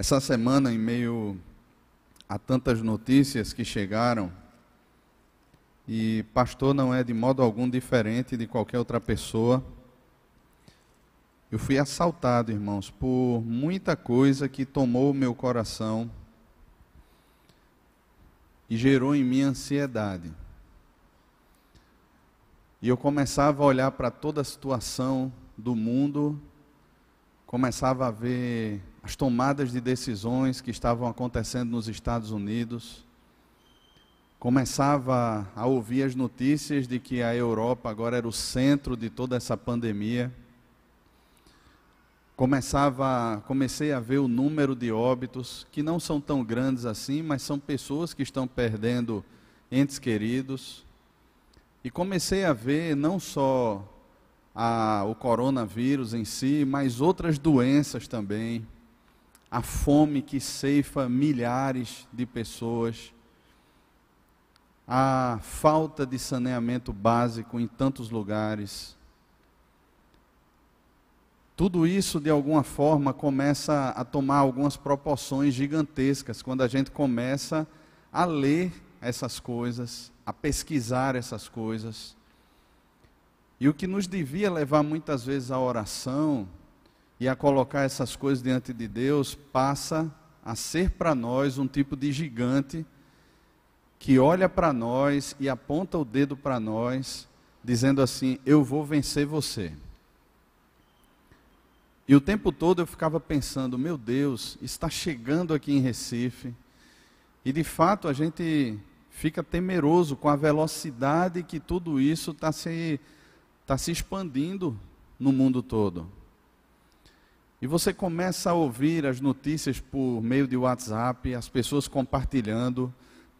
Essa semana, em meio a tantas notícias que chegaram, e pastor não é de modo algum diferente de qualquer outra pessoa, eu fui assaltado, irmãos, por muita coisa que tomou o meu coração e gerou em mim ansiedade. E eu começava a olhar para toda a situação do mundo, começava a ver as tomadas de decisões que estavam acontecendo nos Estados Unidos, começava a ouvir as notícias de que a Europa agora era o centro de toda essa pandemia. Começava, comecei a ver o número de óbitos, que não são tão grandes assim, mas são pessoas que estão perdendo entes queridos. E comecei a ver não só a, o coronavírus em si, mas outras doenças também. A fome que ceifa milhares de pessoas. A falta de saneamento básico em tantos lugares. Tudo isso, de alguma forma, começa a tomar algumas proporções gigantescas quando a gente começa a ler essas coisas, a pesquisar essas coisas. E o que nos devia levar muitas vezes à oração e a colocar essas coisas diante de Deus, passa a ser para nós um tipo de gigante que olha para nós e aponta o dedo para nós, dizendo assim: Eu vou vencer você. E o tempo todo eu ficava pensando: Meu Deus, está chegando aqui em Recife. E de fato a gente fica temeroso com a velocidade que tudo isso está se, tá se expandindo no mundo todo. E você começa a ouvir as notícias por meio de WhatsApp, as pessoas compartilhando,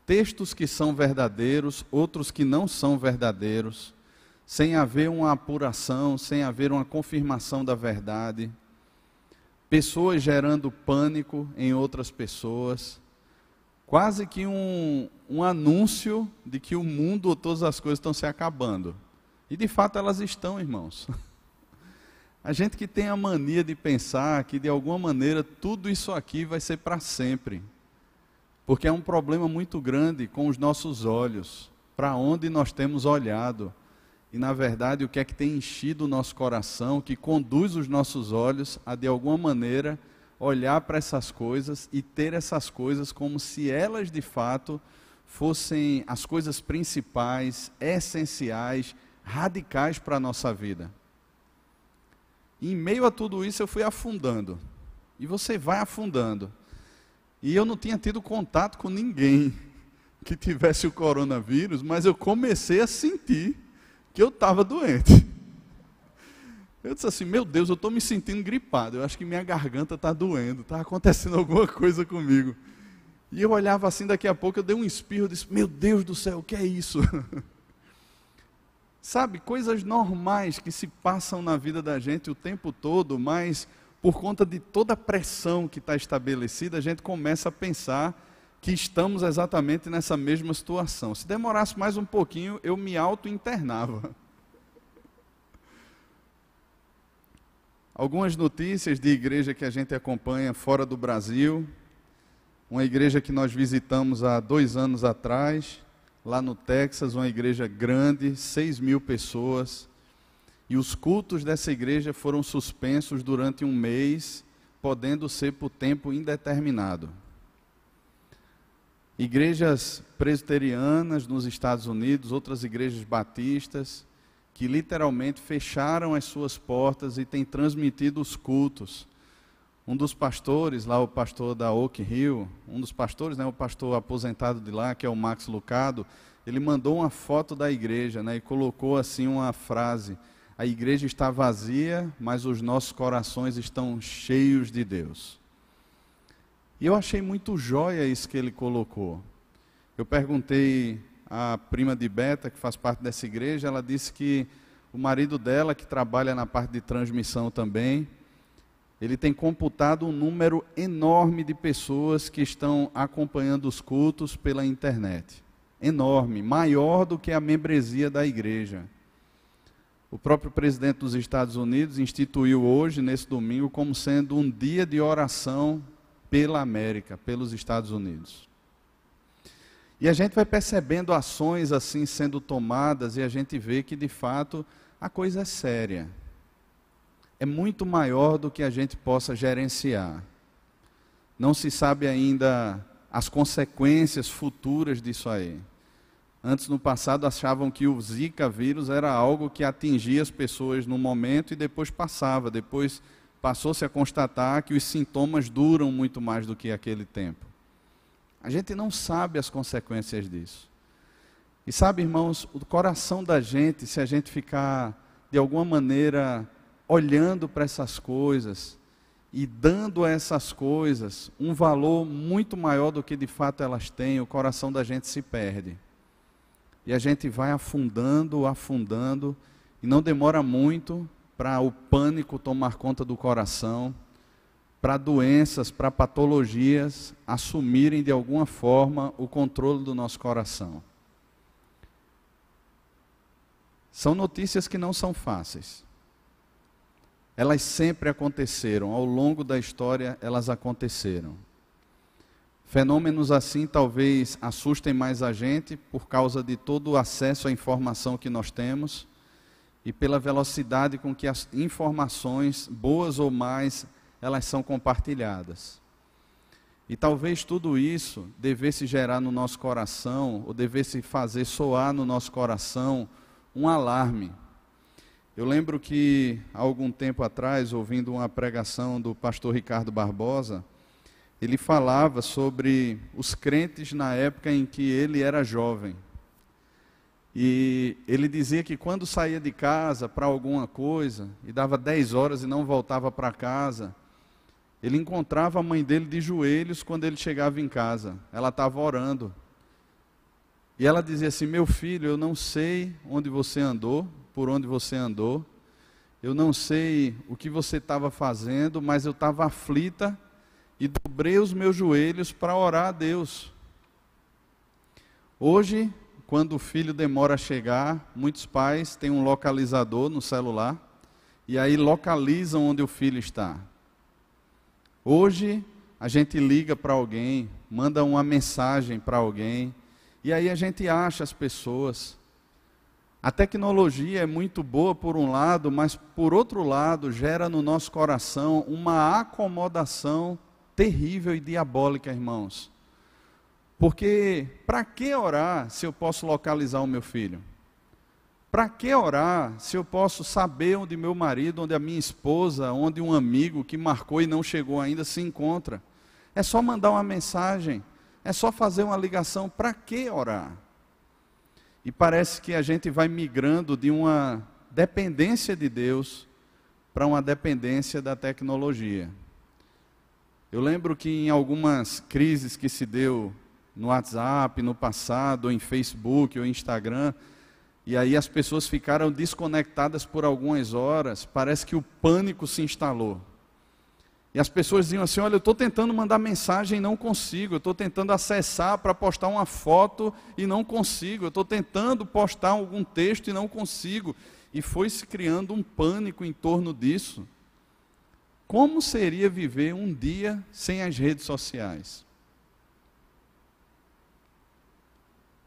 textos que são verdadeiros, outros que não são verdadeiros, sem haver uma apuração, sem haver uma confirmação da verdade. Pessoas gerando pânico em outras pessoas quase que um, um anúncio de que o mundo ou todas as coisas estão se acabando. E de fato elas estão, irmãos. A gente que tem a mania de pensar que de alguma maneira tudo isso aqui vai ser para sempre. Porque é um problema muito grande com os nossos olhos, para onde nós temos olhado. E na verdade, o que é que tem enchido o nosso coração, que conduz os nossos olhos a de alguma maneira olhar para essas coisas e ter essas coisas como se elas de fato fossem as coisas principais, essenciais, radicais para a nossa vida. E em meio a tudo isso eu fui afundando. E você vai afundando. E eu não tinha tido contato com ninguém que tivesse o coronavírus, mas eu comecei a sentir que eu estava doente. Eu disse assim: Meu Deus, eu estou me sentindo gripado. Eu acho que minha garganta está doendo. Está acontecendo alguma coisa comigo. E eu olhava assim, daqui a pouco eu dei um espirro. Eu disse: Meu Deus do céu, o que é isso? Sabe, coisas normais que se passam na vida da gente o tempo todo, mas por conta de toda a pressão que está estabelecida, a gente começa a pensar que estamos exatamente nessa mesma situação. Se demorasse mais um pouquinho, eu me auto-internava. Algumas notícias de igreja que a gente acompanha fora do Brasil. Uma igreja que nós visitamos há dois anos atrás, lá no Texas, uma igreja grande, seis mil pessoas. E os cultos dessa igreja foram suspensos durante um mês, podendo ser por tempo indeterminado. Igrejas presbiterianas nos Estados Unidos, outras igrejas batistas, que literalmente fecharam as suas portas e têm transmitido os cultos. Um dos pastores, lá o pastor da Oak Hill, um dos pastores, né, o pastor aposentado de lá, que é o Max Lucado, ele mandou uma foto da igreja né, e colocou assim uma frase: A igreja está vazia, mas os nossos corações estão cheios de Deus. E eu achei muito jóia isso que ele colocou. Eu perguntei a prima de Beta, que faz parte dessa igreja, ela disse que o marido dela, que trabalha na parte de transmissão também, ele tem computado um número enorme de pessoas que estão acompanhando os cultos pela internet. Enorme, maior do que a membresia da igreja. O próprio presidente dos Estados Unidos instituiu hoje, nesse domingo, como sendo um dia de oração pela América, pelos Estados Unidos. E a gente vai percebendo ações assim sendo tomadas e a gente vê que de fato a coisa é séria. É muito maior do que a gente possa gerenciar. Não se sabe ainda as consequências futuras disso aí. Antes, no passado, achavam que o Zika vírus era algo que atingia as pessoas no momento e depois passava. Depois passou-se a constatar que os sintomas duram muito mais do que aquele tempo. A gente não sabe as consequências disso. E sabe, irmãos, o coração da gente, se a gente ficar de alguma maneira olhando para essas coisas e dando a essas coisas um valor muito maior do que de fato elas têm, o coração da gente se perde. E a gente vai afundando, afundando, e não demora muito para o pânico tomar conta do coração para doenças, para patologias assumirem de alguma forma o controle do nosso coração. São notícias que não são fáceis. Elas sempre aconteceram, ao longo da história elas aconteceram. Fenômenos assim talvez assustem mais a gente por causa de todo o acesso à informação que nós temos e pela velocidade com que as informações, boas ou mais, elas são compartilhadas. E talvez tudo isso devesse gerar no nosso coração, ou devesse fazer soar no nosso coração um alarme. Eu lembro que, há algum tempo atrás, ouvindo uma pregação do pastor Ricardo Barbosa, ele falava sobre os crentes na época em que ele era jovem. E ele dizia que quando saía de casa para alguma coisa, e dava 10 horas e não voltava para casa, ele encontrava a mãe dele de joelhos quando ele chegava em casa. Ela estava orando. E ela dizia assim: Meu filho, eu não sei onde você andou, por onde você andou. Eu não sei o que você estava fazendo, mas eu estava aflita e dobrei os meus joelhos para orar a Deus. Hoje, quando o filho demora a chegar, muitos pais têm um localizador no celular e aí localizam onde o filho está. Hoje a gente liga para alguém, manda uma mensagem para alguém, e aí a gente acha as pessoas. A tecnologia é muito boa por um lado, mas por outro lado gera no nosso coração uma acomodação terrível e diabólica, irmãos. Porque para que orar se eu posso localizar o meu filho? Para que orar se eu posso saber onde meu marido, onde a minha esposa, onde um amigo que marcou e não chegou ainda se encontra? É só mandar uma mensagem, é só fazer uma ligação. Para que orar? E parece que a gente vai migrando de uma dependência de Deus para uma dependência da tecnologia. Eu lembro que em algumas crises que se deu no WhatsApp, no passado, ou em Facebook ou Instagram, e aí as pessoas ficaram desconectadas por algumas horas, parece que o pânico se instalou. E as pessoas diziam assim: Olha, eu estou tentando mandar mensagem e não consigo, eu estou tentando acessar para postar uma foto e não consigo, eu estou tentando postar algum texto e não consigo. E foi se criando um pânico em torno disso. Como seria viver um dia sem as redes sociais?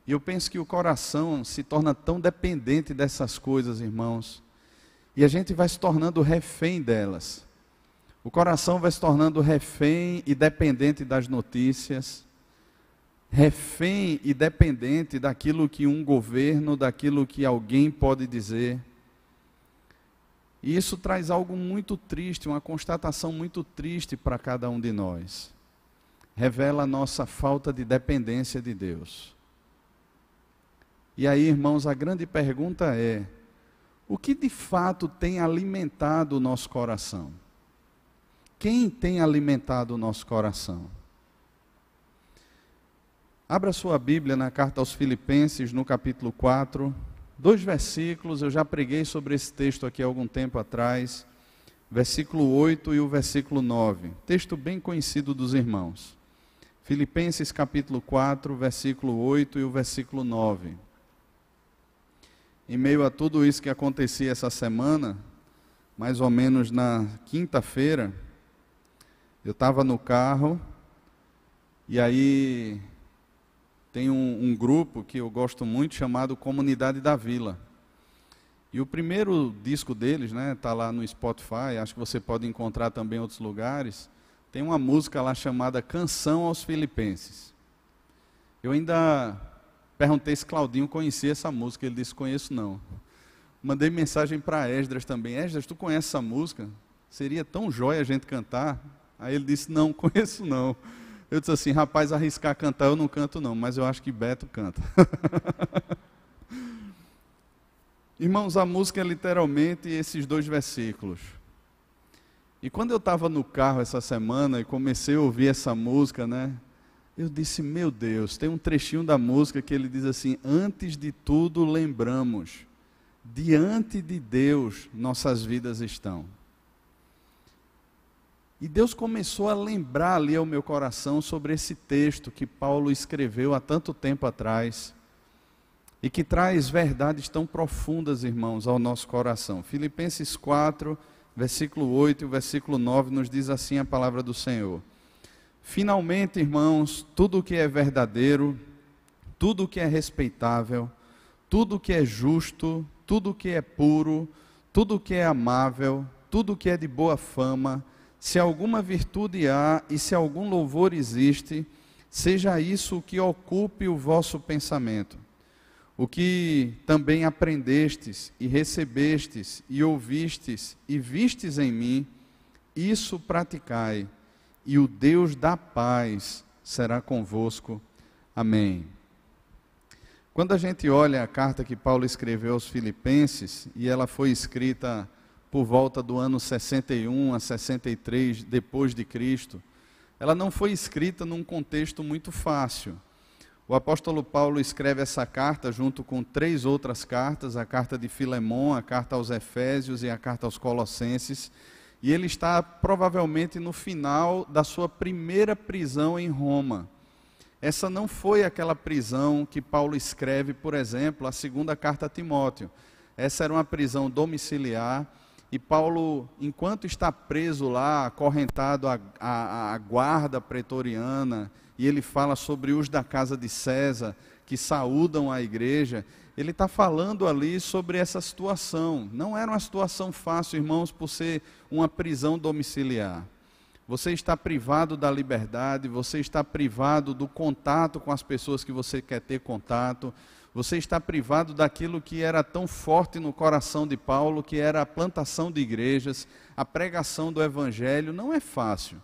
E eu penso que o coração se torna tão dependente dessas coisas, irmãos, e a gente vai se tornando refém delas. O coração vai se tornando refém e dependente das notícias, refém e dependente daquilo que um governo, daquilo que alguém pode dizer. E isso traz algo muito triste, uma constatação muito triste para cada um de nós. Revela a nossa falta de dependência de Deus. E aí, irmãos, a grande pergunta é: o que de fato tem alimentado o nosso coração? Quem tem alimentado o nosso coração? Abra sua Bíblia na carta aos Filipenses, no capítulo 4, dois versículos, eu já preguei sobre esse texto aqui há algum tempo atrás, versículo 8 e o versículo 9, texto bem conhecido dos irmãos. Filipenses capítulo 4, versículo 8 e o versículo 9 em meio a tudo isso que acontecia essa semana, mais ou menos na quinta-feira, eu estava no carro E aí tem um, um grupo que eu gosto muito chamado Comunidade da Vila. E o primeiro disco deles, né, tá lá no Spotify, acho que você pode encontrar também em outros lugares. Tem uma música lá chamada Canção aos Filipenses. Eu ainda perguntei se Claudinho conhecia essa música, ele disse: "Conheço não". Mandei mensagem para Esdras também. Esdras, tu conhece essa música? Seria tão jóia a gente cantar. Aí ele disse: "Não, conheço não". Eu disse assim: "Rapaz, arriscar cantar eu não canto não, mas eu acho que Beto canta". Irmãos, a música é literalmente esses dois versículos. E quando eu estava no carro essa semana e comecei a ouvir essa música, né? Eu disse, meu Deus, tem um trechinho da música que ele diz assim: Antes de tudo lembramos, diante de Deus nossas vidas estão. E Deus começou a lembrar ali ao meu coração sobre esse texto que Paulo escreveu há tanto tempo atrás e que traz verdades tão profundas, irmãos, ao nosso coração. Filipenses 4, versículo 8 e versículo 9 nos diz assim a palavra do Senhor. Finalmente, irmãos, tudo o que é verdadeiro, tudo o que é respeitável, tudo o que é justo, tudo o que é puro, tudo o que é amável, tudo o que é de boa fama, se alguma virtude há e se algum louvor existe, seja isso o que ocupe o vosso pensamento o que também aprendestes e recebestes e ouvistes e vistes em mim, isso praticai, e o Deus da paz será convosco. Amém. Quando a gente olha a carta que Paulo escreveu aos Filipenses, e ela foi escrita por volta do ano 61 a 63 depois de Cristo, ela não foi escrita num contexto muito fácil. O apóstolo Paulo escreve essa carta junto com três outras cartas, a carta de Filemão, a carta aos Efésios e a carta aos Colossenses, e ele está provavelmente no final da sua primeira prisão em Roma. Essa não foi aquela prisão que Paulo escreve, por exemplo, a segunda carta a Timóteo. Essa era uma prisão domiciliar e Paulo, enquanto está preso lá, acorrentado à, à, à guarda pretoriana, e ele fala sobre os da casa de César, que saúdam a igreja, ele está falando ali sobre essa situação. Não era uma situação fácil, irmãos, por ser uma prisão domiciliar. Você está privado da liberdade, você está privado do contato com as pessoas que você quer ter contato, você está privado daquilo que era tão forte no coração de Paulo, que era a plantação de igrejas, a pregação do evangelho. Não é fácil.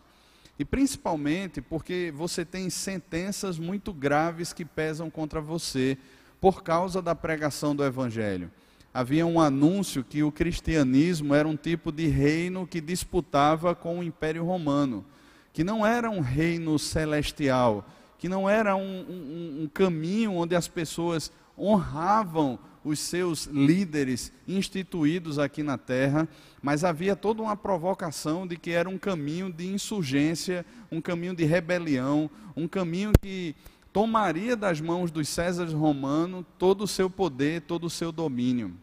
E principalmente porque você tem sentenças muito graves que pesam contra você por causa da pregação do Evangelho. Havia um anúncio que o cristianismo era um tipo de reino que disputava com o Império Romano, que não era um reino celestial, que não era um, um, um caminho onde as pessoas honravam os seus líderes instituídos aqui na terra, mas havia toda uma provocação de que era um caminho de insurgência, um caminho de rebelião, um caminho que tomaria das mãos dos Césares romanos todo o seu poder, todo o seu domínio.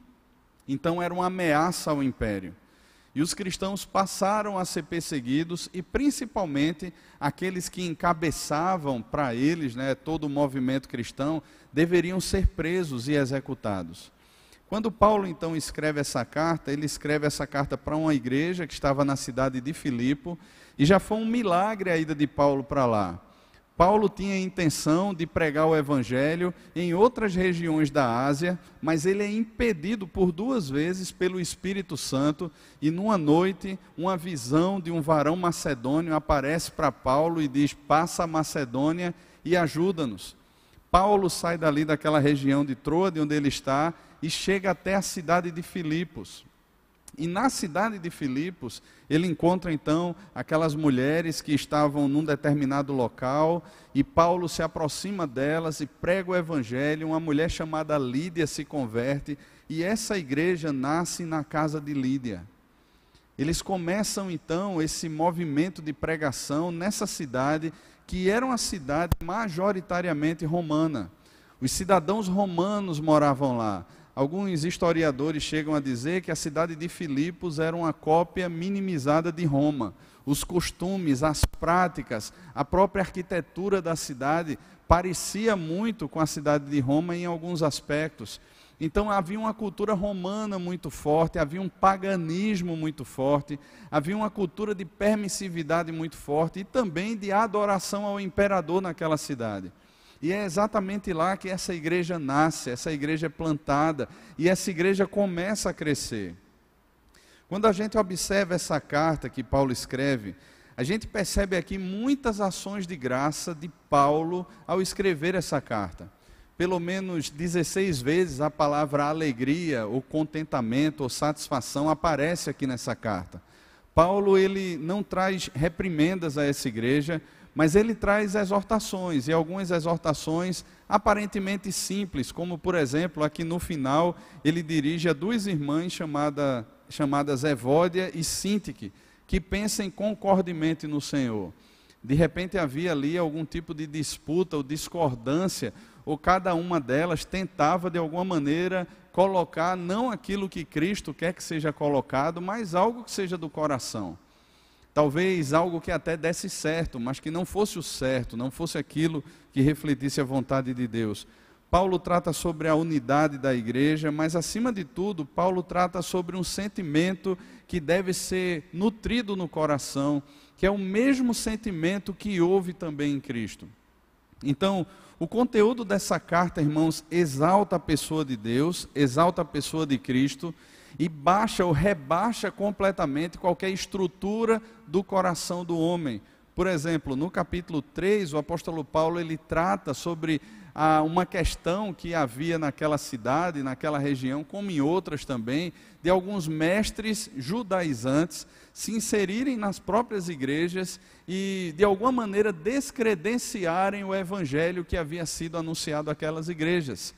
Então era uma ameaça ao império. E os cristãos passaram a ser perseguidos, e principalmente aqueles que encabeçavam para eles né, todo o movimento cristão, deveriam ser presos e executados. Quando Paulo então escreve essa carta, ele escreve essa carta para uma igreja que estava na cidade de Filipo, e já foi um milagre a ida de Paulo para lá. Paulo tinha a intenção de pregar o evangelho em outras regiões da Ásia, mas ele é impedido por duas vezes pelo Espírito Santo, e numa noite, uma visão de um varão macedônio aparece para Paulo e diz: "Passa a Macedônia e ajuda-nos". Paulo sai dali daquela região de Troa, de onde ele está, e chega até a cidade de Filipos. E na cidade de Filipos, ele encontra então aquelas mulheres que estavam num determinado local, e Paulo se aproxima delas e prega o evangelho. Uma mulher chamada Lídia se converte, e essa igreja nasce na casa de Lídia. Eles começam então esse movimento de pregação nessa cidade, que era uma cidade majoritariamente romana. Os cidadãos romanos moravam lá. Alguns historiadores chegam a dizer que a cidade de Filipos era uma cópia minimizada de Roma. os costumes, as práticas, a própria arquitetura da cidade parecia muito com a cidade de Roma em alguns aspectos. Então havia uma cultura romana muito forte, havia um paganismo muito forte, havia uma cultura de permissividade muito forte e também de adoração ao imperador naquela cidade. E é exatamente lá que essa igreja nasce, essa igreja é plantada e essa igreja começa a crescer. Quando a gente observa essa carta que Paulo escreve, a gente percebe aqui muitas ações de graça de Paulo ao escrever essa carta. Pelo menos 16 vezes a palavra alegria, ou contentamento, ou satisfação aparece aqui nessa carta. Paulo ele não traz reprimendas a essa igreja, mas ele traz exortações, e algumas exortações aparentemente simples, como por exemplo, aqui no final, ele dirige a duas irmãs chamada, chamadas Evódia e Sintique, que pensem concordemente no Senhor. De repente havia ali algum tipo de disputa ou discordância, ou cada uma delas tentava de alguma maneira colocar não aquilo que Cristo quer que seja colocado, mas algo que seja do coração. Talvez algo que até desse certo, mas que não fosse o certo, não fosse aquilo que refletisse a vontade de Deus. Paulo trata sobre a unidade da igreja, mas acima de tudo, Paulo trata sobre um sentimento que deve ser nutrido no coração, que é o mesmo sentimento que houve também em Cristo. Então, o conteúdo dessa carta, irmãos, exalta a pessoa de Deus, exalta a pessoa de Cristo e baixa ou rebaixa completamente qualquer estrutura do coração do homem. Por exemplo, no capítulo 3, o apóstolo Paulo ele trata sobre ah, uma questão que havia naquela cidade, naquela região, como em outras também, de alguns mestres judaizantes se inserirem nas próprias igrejas e, de alguma maneira, descredenciarem o evangelho que havia sido anunciado àquelas igrejas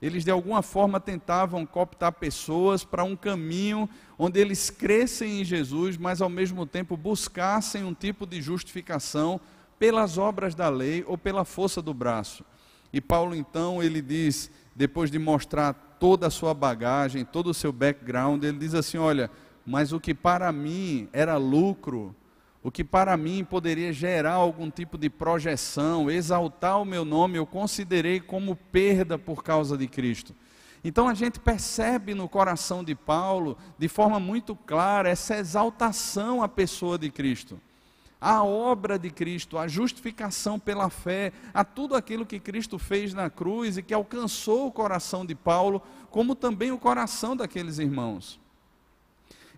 eles de alguma forma tentavam cooptar pessoas para um caminho onde eles crescem em Jesus, mas ao mesmo tempo buscassem um tipo de justificação pelas obras da lei ou pela força do braço. E Paulo então, ele diz, depois de mostrar toda a sua bagagem, todo o seu background, ele diz assim: "Olha, mas o que para mim era lucro, o que para mim poderia gerar algum tipo de projeção, exaltar o meu nome, eu considerei como perda por causa de Cristo. Então a gente percebe no coração de Paulo, de forma muito clara, essa exaltação à pessoa de Cristo, à obra de Cristo, à justificação pela fé, a tudo aquilo que Cristo fez na cruz e que alcançou o coração de Paulo, como também o coração daqueles irmãos.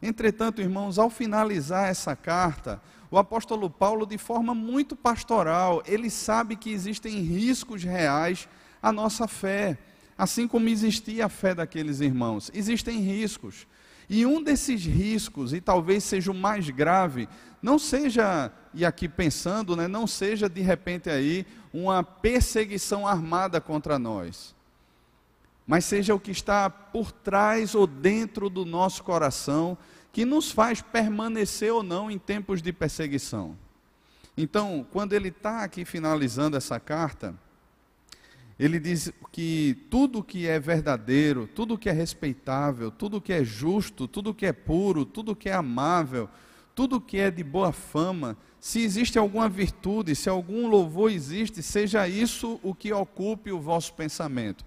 Entretanto, irmãos, ao finalizar essa carta, o apóstolo Paulo, de forma muito pastoral, ele sabe que existem riscos reais à nossa fé, assim como existia a fé daqueles irmãos. Existem riscos. E um desses riscos, e talvez seja o mais grave, não seja, e aqui pensando, né, não seja de repente aí uma perseguição armada contra nós mas seja o que está por trás ou dentro do nosso coração, que nos faz permanecer ou não em tempos de perseguição. Então, quando ele está aqui finalizando essa carta, ele diz que tudo que é verdadeiro, tudo que é respeitável, tudo que é justo, tudo que é puro, tudo que é amável, tudo que é de boa fama, se existe alguma virtude, se algum louvor existe, seja isso o que ocupe o vosso pensamento.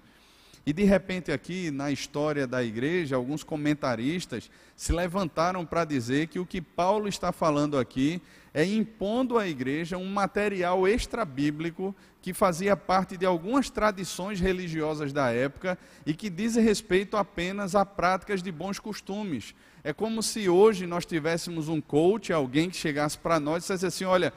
E de repente, aqui na história da igreja, alguns comentaristas se levantaram para dizer que o que Paulo está falando aqui é impondo à igreja um material extra-bíblico que fazia parte de algumas tradições religiosas da época e que diz respeito apenas a práticas de bons costumes. É como se hoje nós tivéssemos um coach, alguém que chegasse para nós e dissesse assim: olha,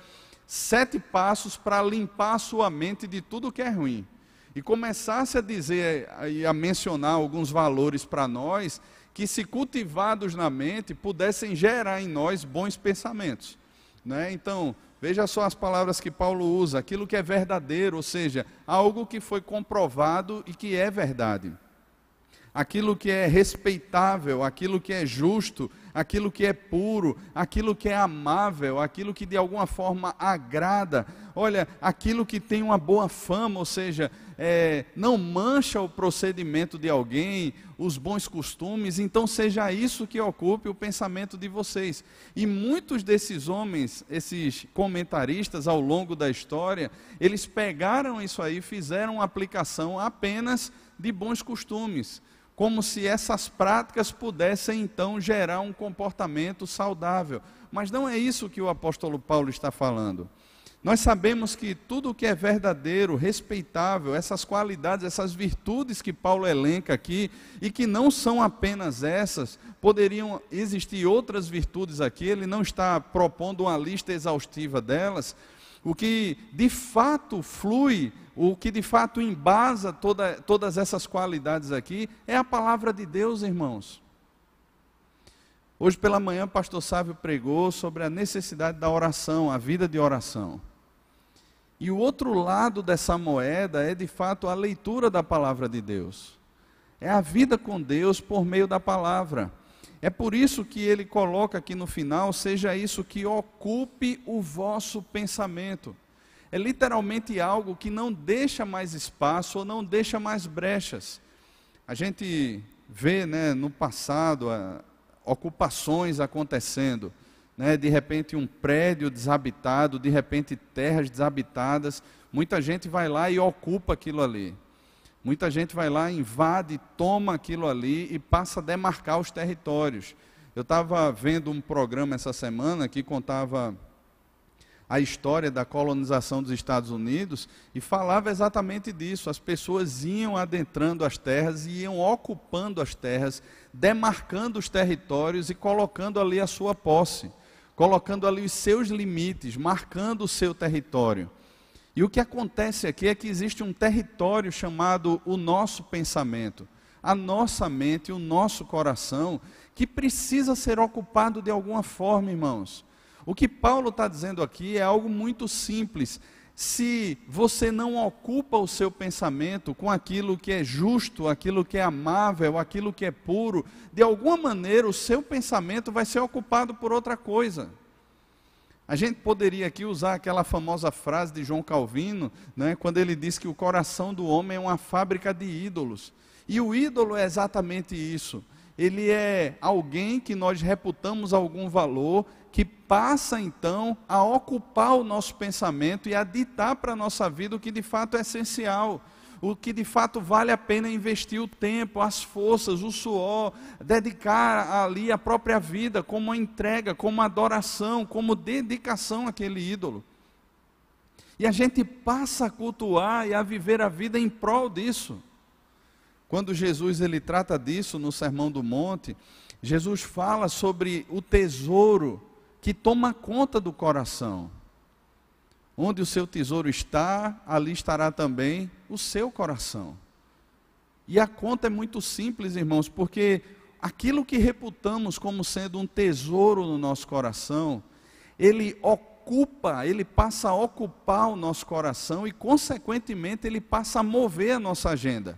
sete passos para limpar a sua mente de tudo que é ruim e começasse a dizer e a mencionar alguns valores para nós que, se cultivados na mente, pudessem gerar em nós bons pensamentos. Né? Então, veja só as palavras que Paulo usa: aquilo que é verdadeiro, ou seja, algo que foi comprovado e que é verdade. Aquilo que é respeitável, aquilo que é justo, aquilo que é puro, aquilo que é amável, aquilo que de alguma forma agrada. Olha, aquilo que tem uma boa fama, ou seja, é, não mancha o procedimento de alguém, os bons costumes, então seja isso que ocupe o pensamento de vocês. E muitos desses homens, esses comentaristas ao longo da história, eles pegaram isso aí e fizeram uma aplicação apenas de bons costumes como se essas práticas pudessem então gerar um comportamento saudável. Mas não é isso que o apóstolo Paulo está falando. Nós sabemos que tudo o que é verdadeiro, respeitável, essas qualidades, essas virtudes que Paulo elenca aqui, e que não são apenas essas, poderiam existir outras virtudes aqui, ele não está propondo uma lista exaustiva delas. O que de fato flui o que de fato embasa toda, todas essas qualidades aqui é a palavra de Deus, irmãos. Hoje pela manhã, o pastor Sávio pregou sobre a necessidade da oração, a vida de oração. E o outro lado dessa moeda é de fato a leitura da palavra de Deus. É a vida com Deus por meio da palavra. É por isso que ele coloca aqui no final: seja isso que ocupe o vosso pensamento é literalmente algo que não deixa mais espaço ou não deixa mais brechas. A gente vê né, no passado a, ocupações acontecendo, né, de repente um prédio desabitado, de repente terras desabitadas, muita gente vai lá e ocupa aquilo ali. Muita gente vai lá, invade, toma aquilo ali e passa a demarcar os territórios. Eu estava vendo um programa essa semana que contava a história da colonização dos Estados Unidos e falava exatamente disso. As pessoas iam adentrando as terras e iam ocupando as terras, demarcando os territórios e colocando ali a sua posse, colocando ali os seus limites, marcando o seu território. E o que acontece aqui é que existe um território chamado o nosso pensamento, a nossa mente, o nosso coração, que precisa ser ocupado de alguma forma, irmãos. O que Paulo está dizendo aqui é algo muito simples. Se você não ocupa o seu pensamento com aquilo que é justo, aquilo que é amável, aquilo que é puro, de alguma maneira o seu pensamento vai ser ocupado por outra coisa. A gente poderia aqui usar aquela famosa frase de João Calvino, né, quando ele diz que o coração do homem é uma fábrica de ídolos. E o ídolo é exatamente isso. Ele é alguém que nós reputamos algum valor que passa então a ocupar o nosso pensamento e a ditar para a nossa vida o que de fato é essencial, o que de fato vale a pena investir o tempo, as forças, o suor, dedicar ali a própria vida como entrega, como adoração, como dedicação àquele ídolo. E a gente passa a cultuar e a viver a vida em prol disso. Quando Jesus ele trata disso no Sermão do Monte, Jesus fala sobre o tesouro que toma conta do coração. Onde o seu tesouro está, ali estará também o seu coração. E a conta é muito simples, irmãos, porque aquilo que reputamos como sendo um tesouro no nosso coração, ele ocupa, ele passa a ocupar o nosso coração e, consequentemente, ele passa a mover a nossa agenda.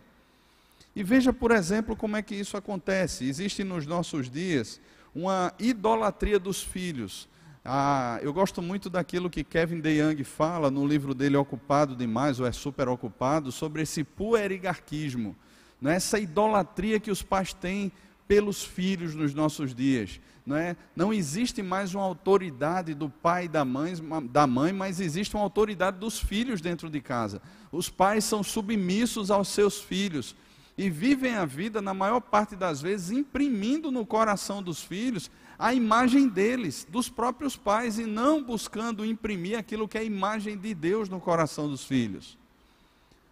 E veja, por exemplo, como é que isso acontece. Existe nos nossos dias uma idolatria dos filhos. Ah, eu gosto muito daquilo que Kevin DeYoung fala no livro dele Ocupado Demais, ou é Super Ocupado, sobre esse puerigarquismo, né? essa idolatria que os pais têm pelos filhos nos nossos dias. Não, é? não existe mais uma autoridade do pai e da mãe, da mãe, mas existe uma autoridade dos filhos dentro de casa. Os pais são submissos aos seus filhos e vivem a vida, na maior parte das vezes, imprimindo no coração dos filhos a imagem deles, dos próprios pais, e não buscando imprimir aquilo que é a imagem de Deus no coração dos filhos.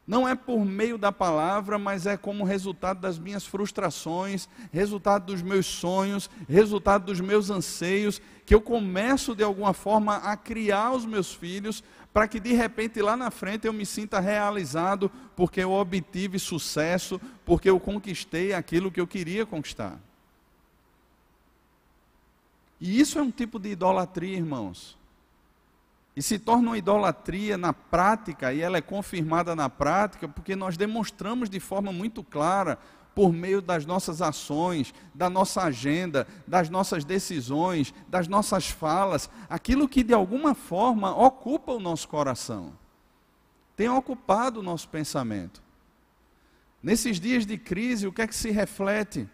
Não é por meio da palavra, mas é como resultado das minhas frustrações, resultado dos meus sonhos, resultado dos meus anseios, que eu começo de alguma forma a criar os meus filhos para que de repente lá na frente eu me sinta realizado porque eu obtive sucesso, porque eu conquistei aquilo que eu queria conquistar. E isso é um tipo de idolatria, irmãos. E se torna uma idolatria na prática, e ela é confirmada na prática, porque nós demonstramos de forma muito clara por meio das nossas ações, da nossa agenda, das nossas decisões, das nossas falas, aquilo que de alguma forma ocupa o nosso coração. tem ocupado o nosso pensamento. Nesses dias de crise, o que é que se reflete?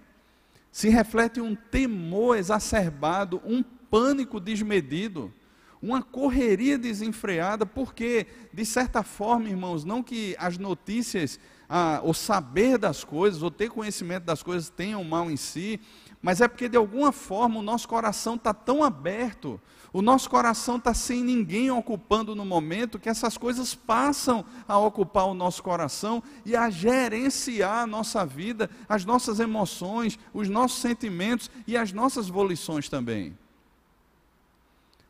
Se reflete um temor exacerbado, um pânico desmedido, uma correria desenfreada, porque, de certa forma, irmãos, não que as notícias, ah, o saber das coisas, ou ter conhecimento das coisas tenham mal em si, mas é porque de alguma forma o nosso coração está tão aberto, o nosso coração está sem ninguém ocupando no momento, que essas coisas passam a ocupar o nosso coração e a gerenciar a nossa vida, as nossas emoções, os nossos sentimentos e as nossas volições também.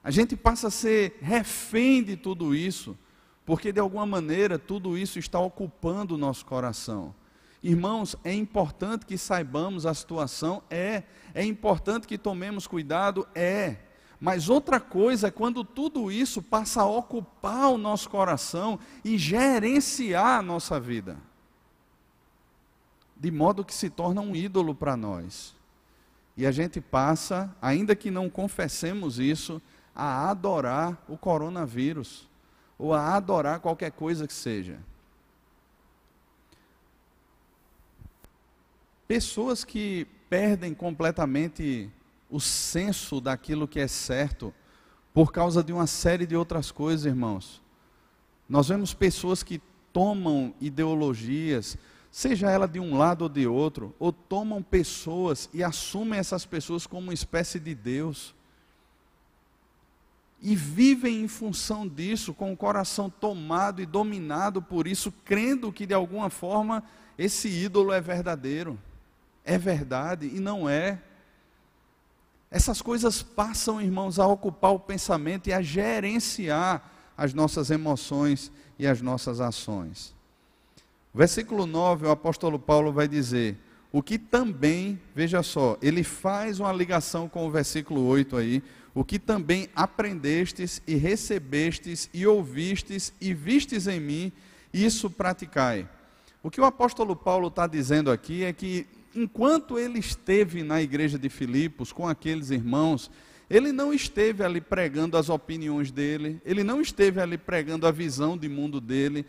A gente passa a ser refém de tudo isso, porque de alguma maneira tudo isso está ocupando o nosso coração. Irmãos, é importante que saibamos a situação, é. É importante que tomemos cuidado, é. Mas outra coisa é quando tudo isso passa a ocupar o nosso coração e gerenciar a nossa vida. De modo que se torna um ídolo para nós. E a gente passa, ainda que não confessemos isso, a adorar o coronavírus, ou a adorar qualquer coisa que seja. Pessoas que perdem completamente o senso daquilo que é certo por causa de uma série de outras coisas, irmãos. Nós vemos pessoas que tomam ideologias, seja ela de um lado ou de outro, ou tomam pessoas e assumem essas pessoas como uma espécie de Deus e vivem em função disso, com o coração tomado e dominado por isso, crendo que de alguma forma esse ídolo é verdadeiro, é verdade e não é. Essas coisas passam, irmãos, a ocupar o pensamento e a gerenciar as nossas emoções e as nossas ações. Versículo 9, o apóstolo Paulo vai dizer: o que também, veja só, ele faz uma ligação com o versículo 8 aí, o que também aprendestes e recebestes e ouvistes e vistes em mim, isso praticai. O que o apóstolo Paulo está dizendo aqui é que, enquanto ele esteve na igreja de Filipos com aqueles irmãos, ele não esteve ali pregando as opiniões dele, ele não esteve ali pregando a visão de mundo dele,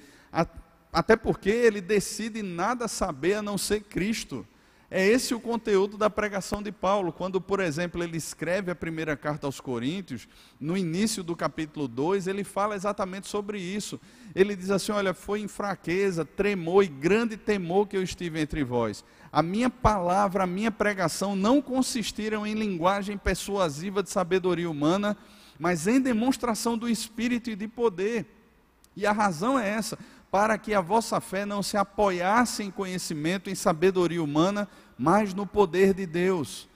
até porque ele decide nada saber a não ser Cristo. É esse o conteúdo da pregação de Paulo, quando, por exemplo, ele escreve a primeira carta aos Coríntios, no início do capítulo 2, ele fala exatamente sobre isso. Ele diz assim: Olha, foi em fraqueza, tremor e grande temor que eu estive entre vós. A minha palavra, a minha pregação não consistiram em linguagem persuasiva de sabedoria humana, mas em demonstração do Espírito e de poder. E a razão é essa para que a vossa fé não se apoiasse em conhecimento, em sabedoria humana, mas no poder de Deus.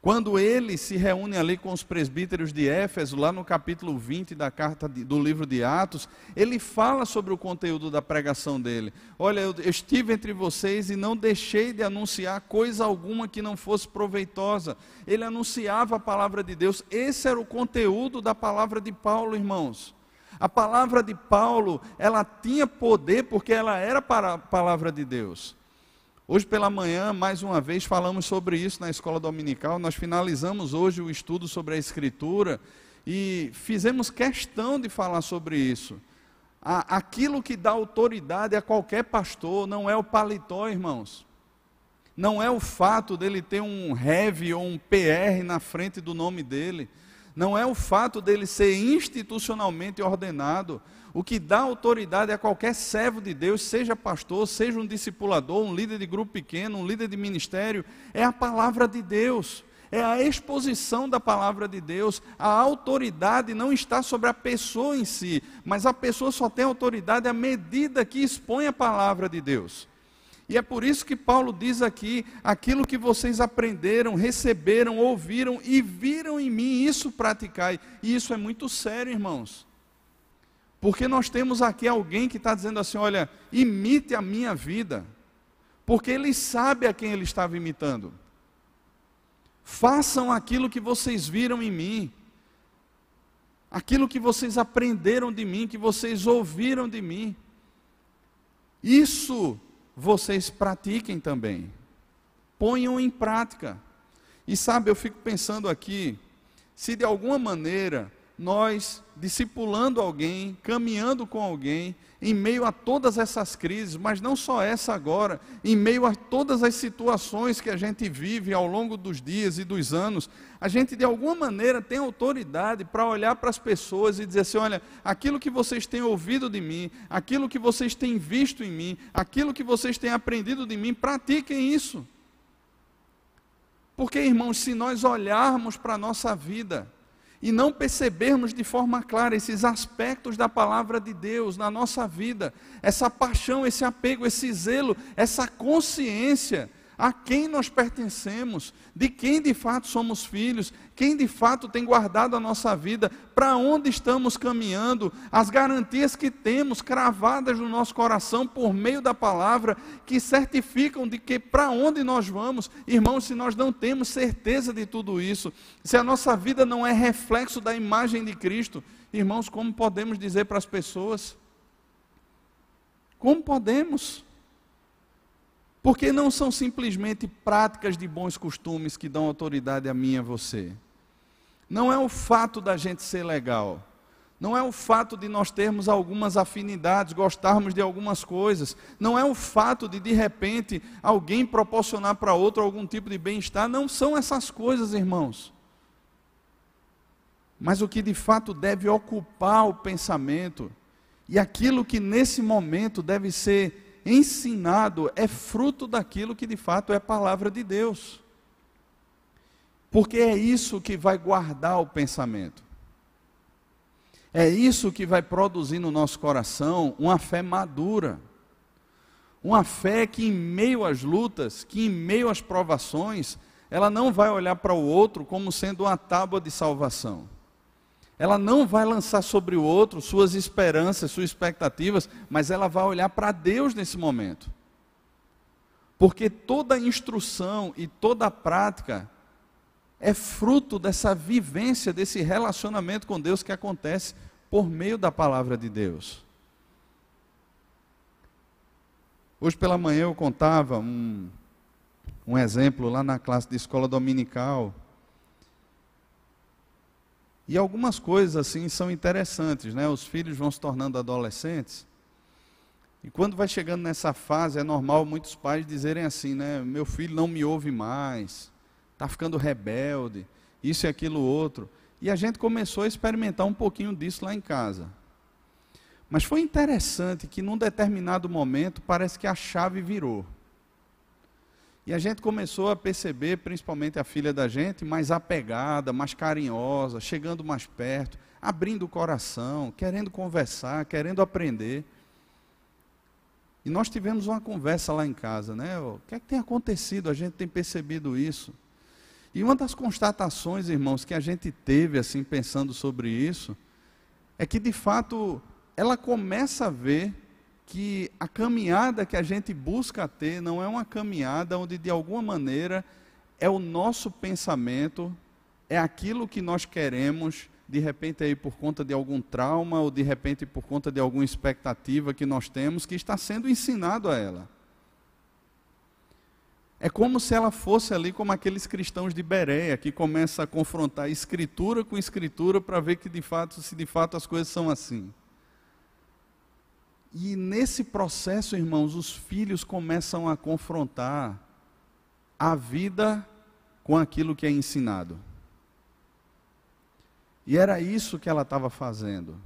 Quando ele se reúne ali com os presbíteros de Éfeso, lá no capítulo 20 da carta de, do livro de Atos, ele fala sobre o conteúdo da pregação dele. Olha, eu estive entre vocês e não deixei de anunciar coisa alguma que não fosse proveitosa. Ele anunciava a palavra de Deus. Esse era o conteúdo da palavra de Paulo, irmãos. A palavra de Paulo, ela tinha poder porque ela era para a palavra de Deus. Hoje pela manhã, mais uma vez, falamos sobre isso na escola dominical. Nós finalizamos hoje o estudo sobre a Escritura e fizemos questão de falar sobre isso. Aquilo que dá autoridade a qualquer pastor não é o paletó, irmãos. Não é o fato dele ter um heavy ou um PR na frente do nome dele não é o fato dele ser institucionalmente ordenado. O que dá autoridade a qualquer servo de Deus, seja pastor, seja um discipulador, um líder de grupo pequeno, um líder de ministério, é a palavra de Deus. É a exposição da palavra de Deus. A autoridade não está sobre a pessoa em si, mas a pessoa só tem autoridade à medida que expõe a palavra de Deus. E é por isso que Paulo diz aqui: aquilo que vocês aprenderam, receberam, ouviram e viram em mim, isso praticai. E isso é muito sério, irmãos. Porque nós temos aqui alguém que está dizendo assim: olha, imite a minha vida. Porque ele sabe a quem ele estava imitando. Façam aquilo que vocês viram em mim. Aquilo que vocês aprenderam de mim, que vocês ouviram de mim. Isso vocês pratiquem também. Ponham em prática. E sabe, eu fico pensando aqui, se de alguma maneira nós discipulando alguém, caminhando com alguém, em meio a todas essas crises, mas não só essa agora, em meio a todas as situações que a gente vive ao longo dos dias e dos anos, a gente de alguma maneira tem autoridade para olhar para as pessoas e dizer assim: olha, aquilo que vocês têm ouvido de mim, aquilo que vocês têm visto em mim, aquilo que vocês têm aprendido de mim, pratiquem isso. Porque, irmãos, se nós olharmos para a nossa vida, e não percebermos de forma clara esses aspectos da palavra de Deus na nossa vida, essa paixão, esse apego, esse zelo, essa consciência a quem nós pertencemos, de quem de fato somos filhos, quem de fato tem guardado a nossa vida, para onde estamos caminhando, as garantias que temos cravadas no nosso coração por meio da palavra, que certificam de que para onde nós vamos, irmãos, se nós não temos certeza de tudo isso, se a nossa vida não é reflexo da imagem de Cristo, irmãos, como podemos dizer para as pessoas? Como podemos? Porque não são simplesmente práticas de bons costumes que dão autoridade a mim e a você. Não é o fato da gente ser legal. Não é o fato de nós termos algumas afinidades, gostarmos de algumas coisas. Não é o fato de, de repente, alguém proporcionar para outro algum tipo de bem-estar. Não são essas coisas, irmãos. Mas o que de fato deve ocupar o pensamento, e aquilo que nesse momento deve ser ensinado é fruto daquilo que de fato é palavra de Deus. Porque é isso que vai guardar o pensamento. É isso que vai produzir no nosso coração uma fé madura. Uma fé que, em meio às lutas, que em meio às provações, ela não vai olhar para o outro como sendo uma tábua de salvação ela não vai lançar sobre o outro suas esperanças, suas expectativas, mas ela vai olhar para Deus nesse momento. Porque toda instrução e toda prática é fruto dessa vivência, desse relacionamento com Deus que acontece por meio da palavra de Deus. Hoje pela manhã eu contava um, um exemplo lá na classe de escola dominical e algumas coisas assim são interessantes, né? Os filhos vão se tornando adolescentes. E quando vai chegando nessa fase, é normal muitos pais dizerem assim, né? Meu filho não me ouve mais, está ficando rebelde, isso e aquilo outro. E a gente começou a experimentar um pouquinho disso lá em casa. Mas foi interessante que num determinado momento parece que a chave virou. E a gente começou a perceber, principalmente a filha da gente, mais apegada, mais carinhosa, chegando mais perto, abrindo o coração, querendo conversar, querendo aprender. E nós tivemos uma conversa lá em casa, né? O que é que tem acontecido? A gente tem percebido isso. E uma das constatações, irmãos, que a gente teve, assim, pensando sobre isso, é que de fato ela começa a ver que a caminhada que a gente busca ter não é uma caminhada onde de alguma maneira é o nosso pensamento, é aquilo que nós queremos, de repente aí por conta de algum trauma ou de repente por conta de alguma expectativa que nós temos que está sendo ensinado a ela. É como se ela fosse ali como aqueles cristãos de Bereia que começa a confrontar escritura com escritura para ver que de fato se de fato as coisas são assim. E nesse processo, irmãos, os filhos começam a confrontar a vida com aquilo que é ensinado. E era isso que ela estava fazendo.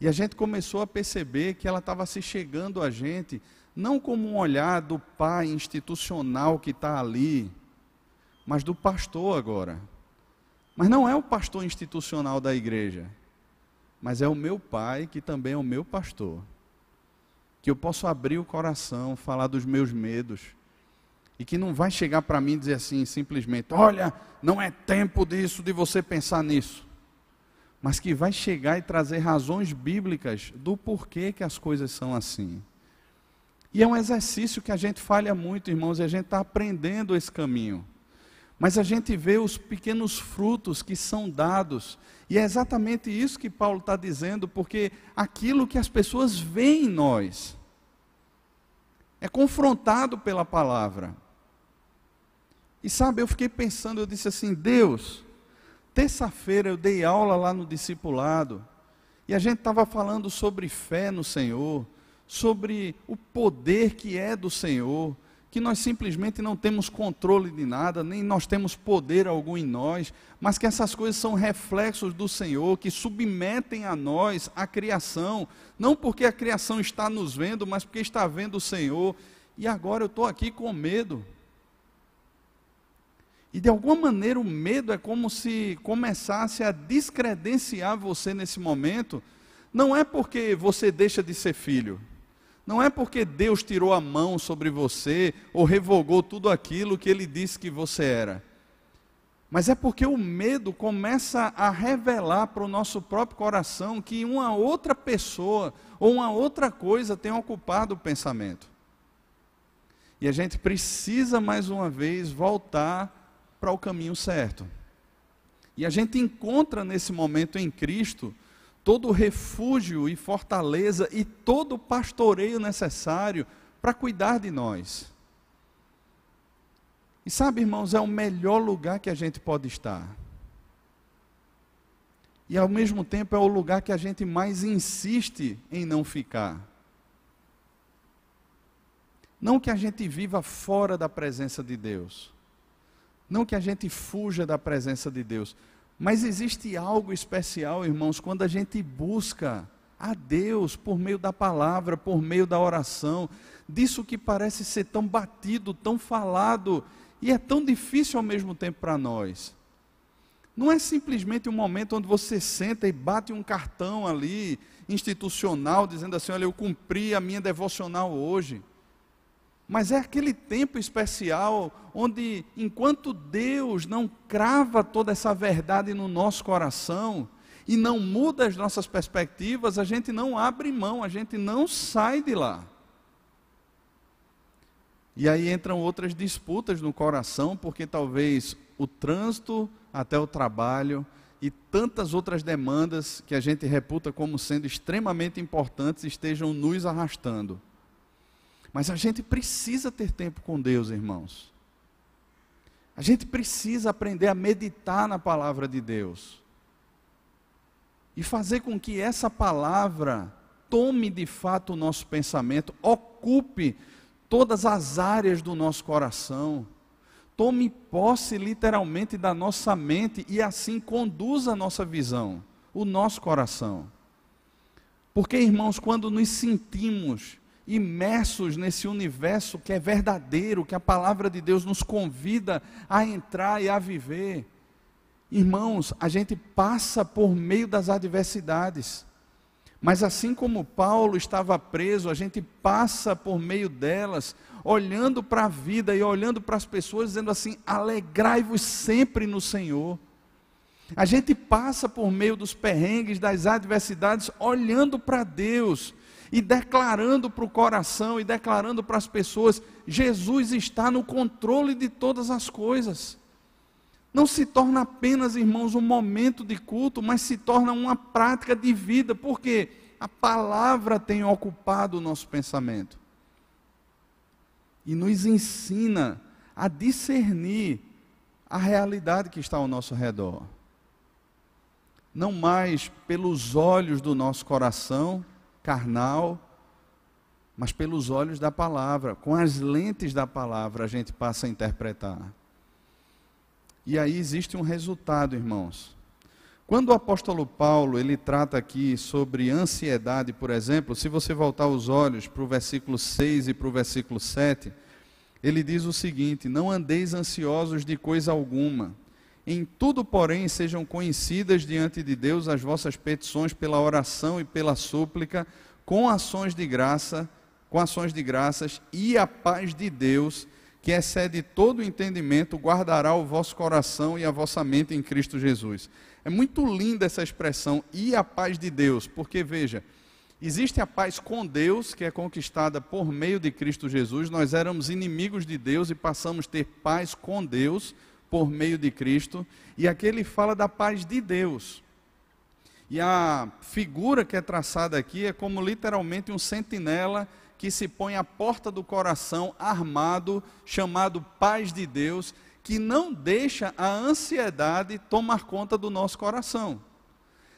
E a gente começou a perceber que ela estava se chegando a gente, não como um olhar do pai institucional que está ali, mas do pastor agora. Mas não é o pastor institucional da igreja mas é o meu pai que também é o meu pastor. Que eu posso abrir o coração, falar dos meus medos, e que não vai chegar para mim e dizer assim, simplesmente: olha, não é tempo disso, de você pensar nisso. Mas que vai chegar e trazer razões bíblicas do porquê que as coisas são assim. E é um exercício que a gente falha muito, irmãos, e a gente está aprendendo esse caminho. Mas a gente vê os pequenos frutos que são dados, e é exatamente isso que Paulo está dizendo, porque aquilo que as pessoas veem em nós é confrontado pela palavra. E sabe, eu fiquei pensando, eu disse assim: Deus, Terça-feira eu dei aula lá no discipulado e a gente estava falando sobre fé no Senhor, sobre o poder que é do Senhor, que nós simplesmente não temos controle de nada, nem nós temos poder algum em nós, mas que essas coisas são reflexos do Senhor, que submetem a nós a criação, não porque a criação está nos vendo, mas porque está vendo o Senhor. E agora eu estou aqui com medo. E de alguma maneira o medo é como se começasse a descredenciar você nesse momento. Não é porque você deixa de ser filho. Não é porque Deus tirou a mão sobre você ou revogou tudo aquilo que ele disse que você era. Mas é porque o medo começa a revelar para o nosso próprio coração que uma outra pessoa ou uma outra coisa tem ocupado o pensamento. E a gente precisa mais uma vez voltar para o caminho certo. E a gente encontra nesse momento em Cristo todo o refúgio e fortaleza e todo o pastoreio necessário para cuidar de nós. E sabe, irmãos, é o melhor lugar que a gente pode estar. E ao mesmo tempo é o lugar que a gente mais insiste em não ficar. Não que a gente viva fora da presença de Deus, não que a gente fuja da presença de Deus, mas existe algo especial, irmãos, quando a gente busca a Deus por meio da palavra, por meio da oração, disso que parece ser tão batido, tão falado e é tão difícil ao mesmo tempo para nós. Não é simplesmente um momento onde você senta e bate um cartão ali institucional dizendo assim: olha, eu cumpri a minha devocional hoje. Mas é aquele tempo especial onde, enquanto Deus não crava toda essa verdade no nosso coração e não muda as nossas perspectivas, a gente não abre mão, a gente não sai de lá. E aí entram outras disputas no coração, porque talvez o trânsito até o trabalho e tantas outras demandas que a gente reputa como sendo extremamente importantes estejam nos arrastando. Mas a gente precisa ter tempo com Deus, irmãos. A gente precisa aprender a meditar na palavra de Deus. E fazer com que essa palavra tome de fato o nosso pensamento, ocupe todas as áreas do nosso coração, tome posse literalmente da nossa mente e assim conduza a nossa visão, o nosso coração. Porque, irmãos, quando nos sentimos imersos nesse universo que é verdadeiro, que a palavra de Deus nos convida a entrar e a viver. Irmãos, a gente passa por meio das adversidades. Mas assim como Paulo estava preso, a gente passa por meio delas, olhando para a vida e olhando para as pessoas, dizendo assim: alegrai-vos sempre no Senhor. A gente passa por meio dos perrengues, das adversidades, olhando para Deus e declarando para o coração e declarando para as pessoas: Jesus está no controle de todas as coisas. Não se torna apenas, irmãos, um momento de culto, mas se torna uma prática de vida, porque a palavra tem ocupado o nosso pensamento e nos ensina a discernir a realidade que está ao nosso redor. Não mais pelos olhos do nosso coração, carnal, mas pelos olhos da palavra, com as lentes da palavra a gente passa a interpretar. E aí existe um resultado, irmãos. Quando o apóstolo Paulo, ele trata aqui sobre ansiedade, por exemplo, se você voltar os olhos para o versículo 6 e para o versículo 7, ele diz o seguinte: Não andeis ansiosos de coisa alguma. Em tudo, porém, sejam conhecidas diante de Deus as vossas petições pela oração e pela súplica, com ações de graça, com ações de graças, e a paz de Deus, que excede todo o entendimento, guardará o vosso coração e a vossa mente em Cristo Jesus. É muito linda essa expressão, e a paz de Deus, porque veja, existe a paz com Deus, que é conquistada por meio de Cristo Jesus. Nós éramos inimigos de Deus e passamos a ter paz com Deus por meio de Cristo, e aqui ele fala da paz de Deus. E a figura que é traçada aqui é como literalmente um sentinela que se põe à porta do coração armado, chamado paz de Deus, que não deixa a ansiedade tomar conta do nosso coração.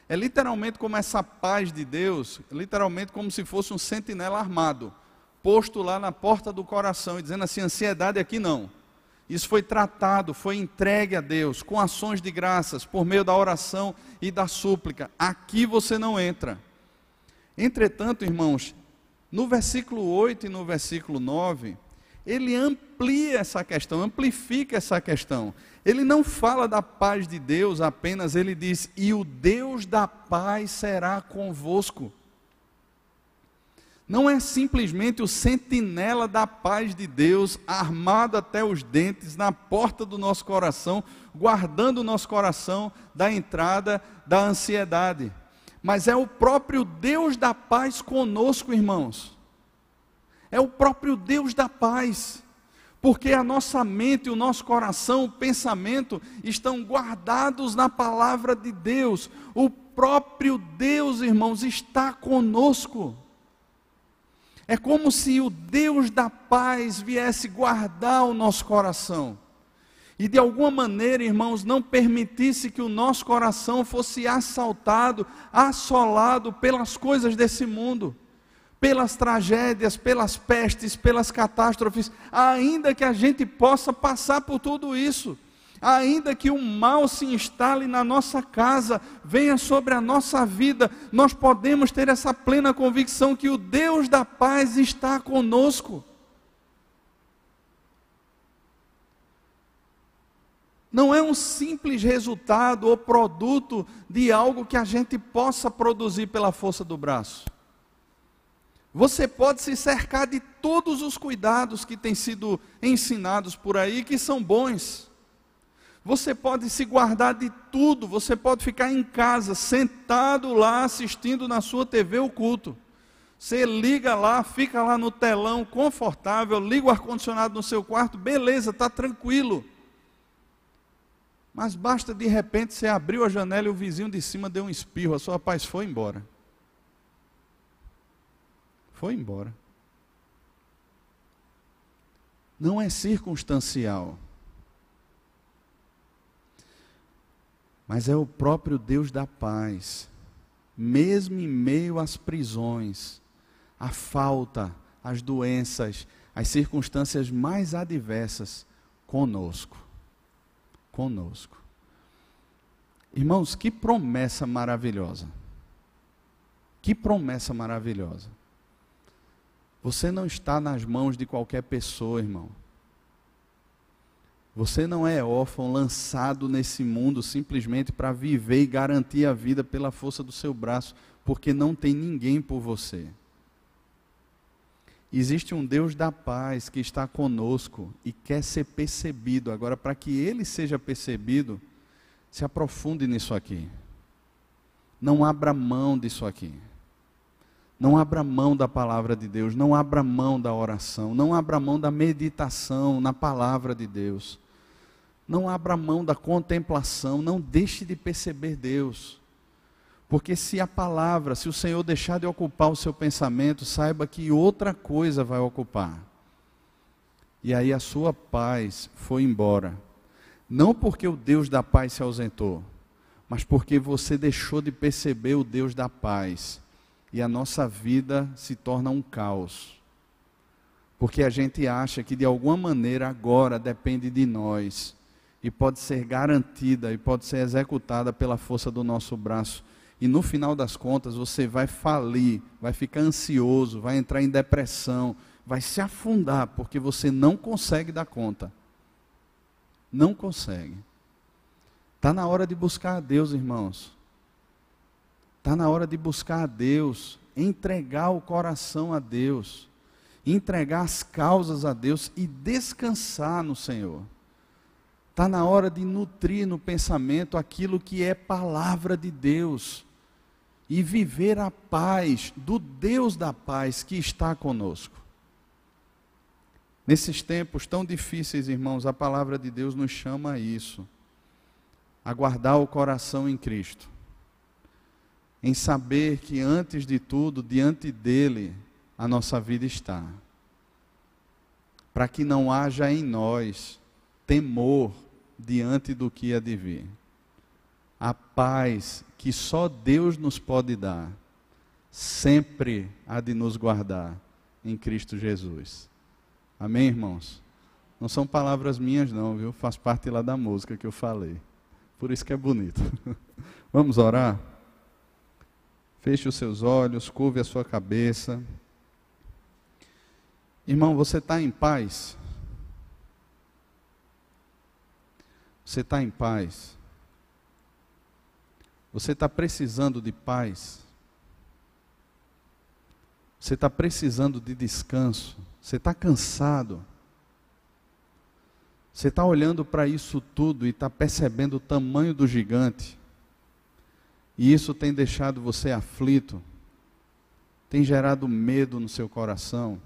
É literalmente como essa paz de Deus, literalmente como se fosse um sentinela armado, posto lá na porta do coração e dizendo assim: ansiedade aqui não. Isso foi tratado, foi entregue a Deus com ações de graças, por meio da oração e da súplica. Aqui você não entra. Entretanto, irmãos, no versículo 8 e no versículo 9, ele amplia essa questão, amplifica essa questão. Ele não fala da paz de Deus apenas, ele diz: E o Deus da paz será convosco. Não é simplesmente o sentinela da paz de Deus, armado até os dentes, na porta do nosso coração, guardando o nosso coração da entrada da ansiedade. Mas é o próprio Deus da paz conosco, irmãos. É o próprio Deus da paz. Porque a nossa mente, o nosso coração, o pensamento estão guardados na palavra de Deus. O próprio Deus, irmãos, está conosco. É como se o Deus da paz viesse guardar o nosso coração. E de alguma maneira, irmãos, não permitisse que o nosso coração fosse assaltado, assolado pelas coisas desse mundo, pelas tragédias, pelas pestes, pelas catástrofes, ainda que a gente possa passar por tudo isso ainda que o mal se instale na nossa casa, venha sobre a nossa vida, nós podemos ter essa plena convicção que o Deus da paz está conosco. Não é um simples resultado ou produto de algo que a gente possa produzir pela força do braço. Você pode se cercar de todos os cuidados que têm sido ensinados por aí, que são bons. Você pode se guardar de tudo, você pode ficar em casa, sentado lá, assistindo na sua TV o culto. Você liga lá, fica lá no telão, confortável, liga o ar-condicionado no seu quarto, beleza, está tranquilo. Mas basta de repente você abriu a janela e o vizinho de cima deu um espirro, a sua paz foi embora. Foi embora. Não é circunstancial. Mas é o próprio Deus da paz, mesmo em meio às prisões, à falta, às doenças, às circunstâncias mais adversas, conosco. Conosco. Irmãos, que promessa maravilhosa. Que promessa maravilhosa. Você não está nas mãos de qualquer pessoa, irmão. Você não é órfão lançado nesse mundo simplesmente para viver e garantir a vida pela força do seu braço, porque não tem ninguém por você. Existe um Deus da paz que está conosco e quer ser percebido. Agora, para que ele seja percebido, se aprofunde nisso aqui. Não abra mão disso aqui. Não abra mão da palavra de Deus, não abra mão da oração, não abra mão da meditação na palavra de Deus. Não abra mão da contemplação, não deixe de perceber Deus. Porque se a palavra, se o Senhor deixar de ocupar o seu pensamento, saiba que outra coisa vai ocupar. E aí a sua paz foi embora. Não porque o Deus da paz se ausentou, mas porque você deixou de perceber o Deus da paz. E a nossa vida se torna um caos. Porque a gente acha que de alguma maneira agora depende de nós e pode ser garantida e pode ser executada pela força do nosso braço. E no final das contas você vai falir, vai ficar ansioso, vai entrar em depressão, vai se afundar porque você não consegue dar conta. Não consegue. Está na hora de buscar a Deus, irmãos. Está na hora de buscar a Deus, entregar o coração a Deus, entregar as causas a Deus e descansar no Senhor. Está na hora de nutrir no pensamento aquilo que é palavra de Deus e viver a paz do Deus da paz que está conosco. Nesses tempos tão difíceis, irmãos, a palavra de Deus nos chama a isso, a guardar o coração em Cristo, em saber que antes de tudo, diante dele, a nossa vida está, para que não haja em nós temor diante do que há de vir. A paz que só Deus nos pode dar, sempre há de nos guardar em Cristo Jesus. Amém, irmãos? Não são palavras minhas, não, viu? Faz parte lá da música que eu falei. Por isso que é bonito. Vamos orar? Feche os seus olhos, curve a sua cabeça. Irmão, você está em paz? Você está em paz? Você está precisando de paz? Você está precisando de descanso? Você está cansado? Você está olhando para isso tudo e está percebendo o tamanho do gigante? E isso tem deixado você aflito? Tem gerado medo no seu coração?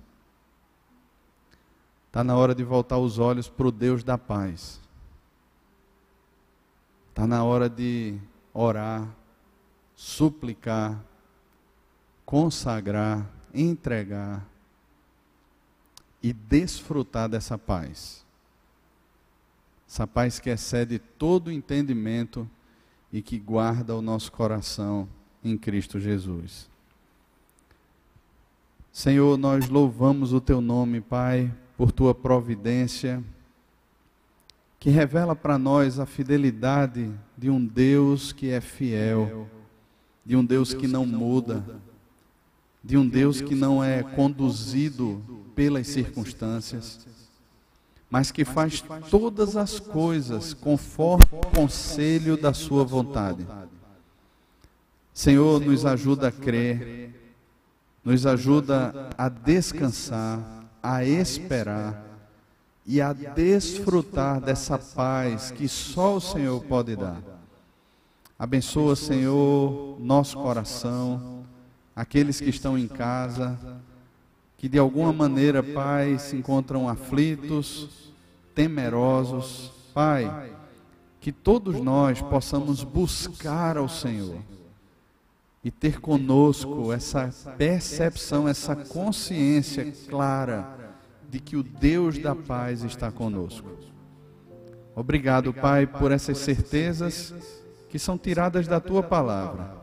Está na hora de voltar os olhos para o Deus da paz. Está na hora de orar, suplicar, consagrar, entregar e desfrutar dessa paz. Essa paz que excede todo entendimento e que guarda o nosso coração em Cristo Jesus. Senhor, nós louvamos o teu nome, Pai, por tua providência, que revela para nós a fidelidade de um Deus que é fiel, de um Deus que não muda, de um Deus que não é conduzido pelas circunstâncias mas que faz todas as coisas conforme o conselho da Sua vontade. Senhor, nos ajuda a crer, nos ajuda a descansar, a esperar e a desfrutar dessa paz que só o Senhor pode dar. Abençoa, Senhor, nosso coração, aqueles que estão em casa, que de alguma maneira, Pai, se encontram aflitos, temerosos. Pai, que todos nós possamos buscar ao Senhor e ter conosco essa percepção, essa consciência clara de que o Deus da paz está conosco. Obrigado, Pai, por essas certezas que são tiradas da tua palavra.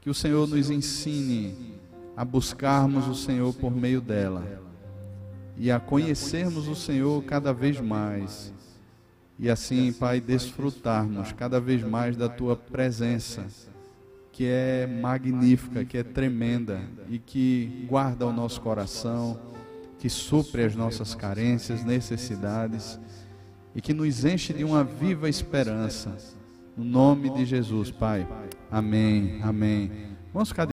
Que o Senhor nos ensine a buscarmos o Senhor por meio dela e a conhecermos o Senhor cada vez mais. E assim, Pai, desfrutarmos cada vez mais da tua presença, que é magnífica, que é tremenda e que guarda o nosso coração, que supre as nossas carências, necessidades e que nos enche de uma viva esperança. No nome de Jesus, Pai. Amém. Amém. Vamos ficar